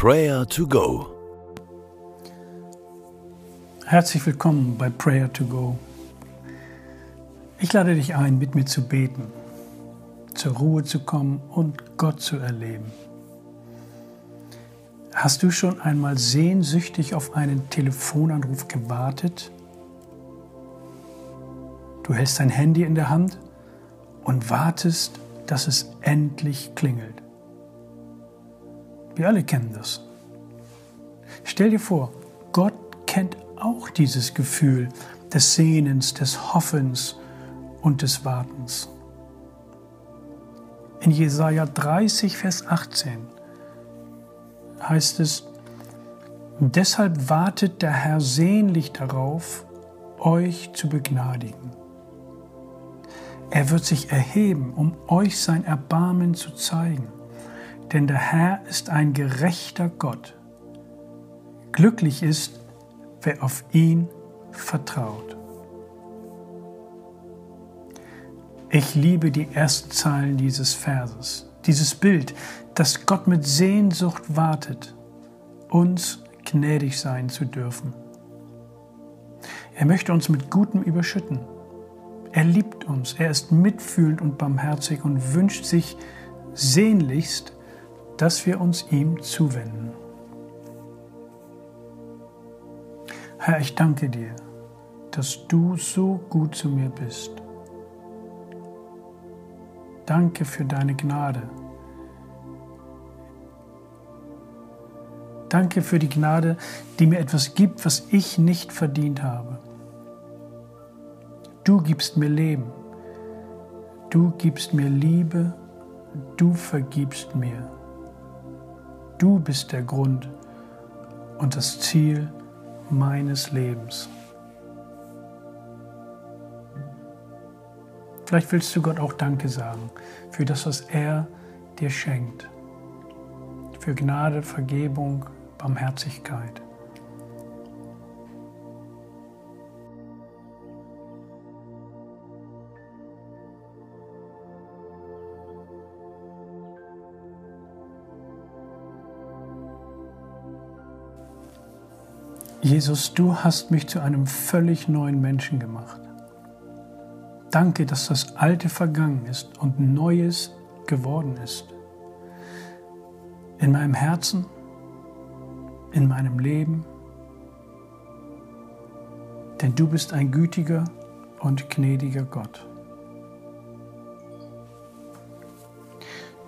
Prayer to Go. Herzlich willkommen bei Prayer to Go. Ich lade dich ein, mit mir zu beten, zur Ruhe zu kommen und Gott zu erleben. Hast du schon einmal sehnsüchtig auf einen Telefonanruf gewartet? Du hältst dein Handy in der Hand und wartest, dass es endlich klingelt. Wir alle kennen das. Stell dir vor, Gott kennt auch dieses Gefühl des Sehnens, des Hoffens und des Wartens. In Jesaja 30, Vers 18 heißt es: Deshalb wartet der Herr sehnlich darauf, euch zu begnadigen. Er wird sich erheben, um euch sein Erbarmen zu zeigen denn der Herr ist ein gerechter Gott. Glücklich ist, wer auf ihn vertraut. Ich liebe die ersten Zeilen dieses Verses, dieses Bild, dass Gott mit Sehnsucht wartet, uns gnädig sein zu dürfen. Er möchte uns mit Gutem überschütten. Er liebt uns, er ist mitfühlend und barmherzig und wünscht sich sehnlichst, dass wir uns ihm zuwenden. Herr, ich danke dir, dass du so gut zu mir bist. Danke für deine Gnade. Danke für die Gnade, die mir etwas gibt, was ich nicht verdient habe. Du gibst mir Leben. Du gibst mir Liebe. Du vergibst mir. Du bist der Grund und das Ziel meines Lebens. Vielleicht willst du Gott auch Danke sagen für das, was er dir schenkt. Für Gnade, Vergebung, Barmherzigkeit. Jesus, du hast mich zu einem völlig neuen Menschen gemacht. Danke, dass das Alte vergangen ist und Neues geworden ist. In meinem Herzen, in meinem Leben. Denn du bist ein gütiger und gnädiger Gott.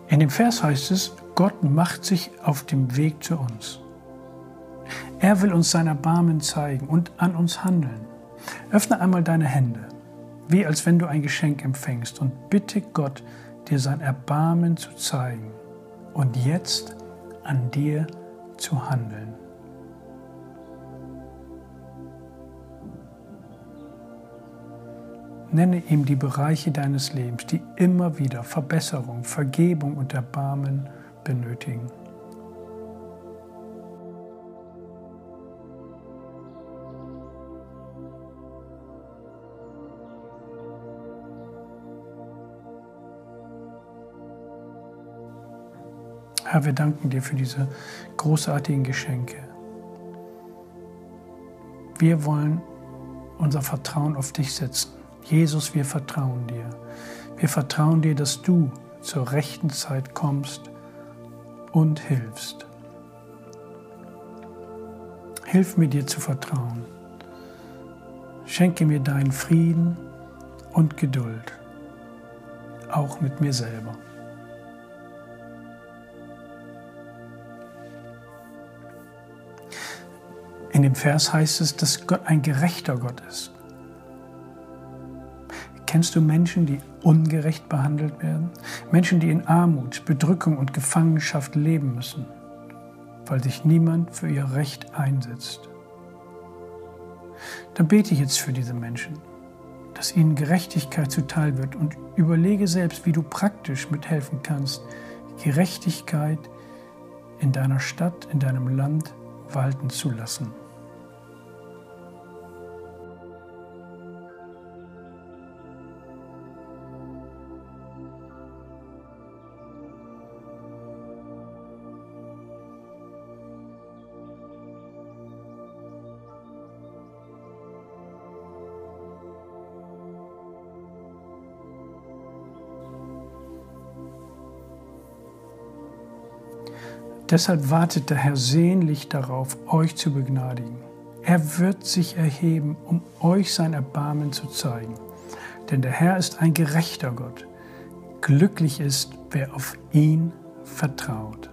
In dem Vers heißt es, Gott macht sich auf dem Weg zu uns. Er will uns sein Erbarmen zeigen und an uns handeln. Öffne einmal deine Hände, wie als wenn du ein Geschenk empfängst und bitte Gott, dir sein Erbarmen zu zeigen und jetzt an dir zu handeln. Nenne ihm die Bereiche deines Lebens, die immer wieder Verbesserung, Vergebung und Erbarmen benötigen. Herr, wir danken dir für diese großartigen Geschenke. Wir wollen unser Vertrauen auf dich setzen. Jesus, wir vertrauen dir. Wir vertrauen dir, dass du zur rechten Zeit kommst und hilfst. Hilf mir dir zu vertrauen. Schenke mir deinen Frieden und Geduld, auch mit mir selber. In dem Vers heißt es, dass Gott ein gerechter Gott ist. Kennst du Menschen, die ungerecht behandelt werden? Menschen, die in Armut, Bedrückung und Gefangenschaft leben müssen, weil sich niemand für ihr Recht einsetzt. Dann bete ich jetzt für diese Menschen, dass ihnen Gerechtigkeit zuteil wird und überlege selbst, wie du praktisch mithelfen kannst, Gerechtigkeit in deiner Stadt, in deinem Land walten zu lassen. Deshalb wartet der Herr sehnlich darauf, euch zu begnadigen. Er wird sich erheben, um euch sein Erbarmen zu zeigen. Denn der Herr ist ein gerechter Gott. Glücklich ist, wer auf ihn vertraut.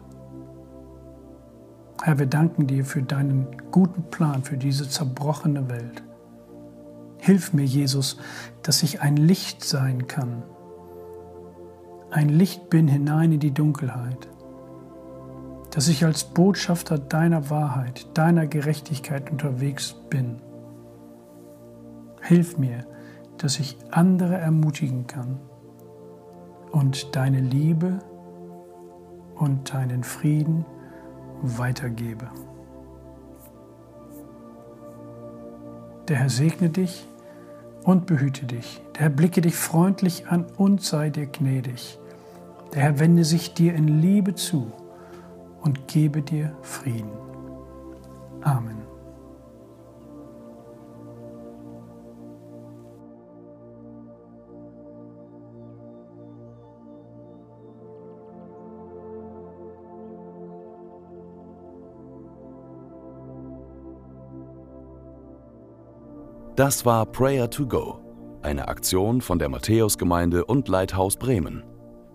Herr, wir danken dir für deinen guten Plan für diese zerbrochene Welt. Hilf mir, Jesus, dass ich ein Licht sein kann. Ein Licht bin hinein in die Dunkelheit. Dass ich als Botschafter deiner Wahrheit, deiner Gerechtigkeit unterwegs bin. Hilf mir, dass ich andere ermutigen kann und deine Liebe und deinen Frieden weitergebe. Der Herr segne dich und behüte dich. Der Herr blicke dich freundlich an und sei dir gnädig. Der Herr wende sich dir in Liebe zu und gebe dir Frieden. Amen. Das war Prayer to Go, eine Aktion von der Matthäusgemeinde und Leithaus Bremen.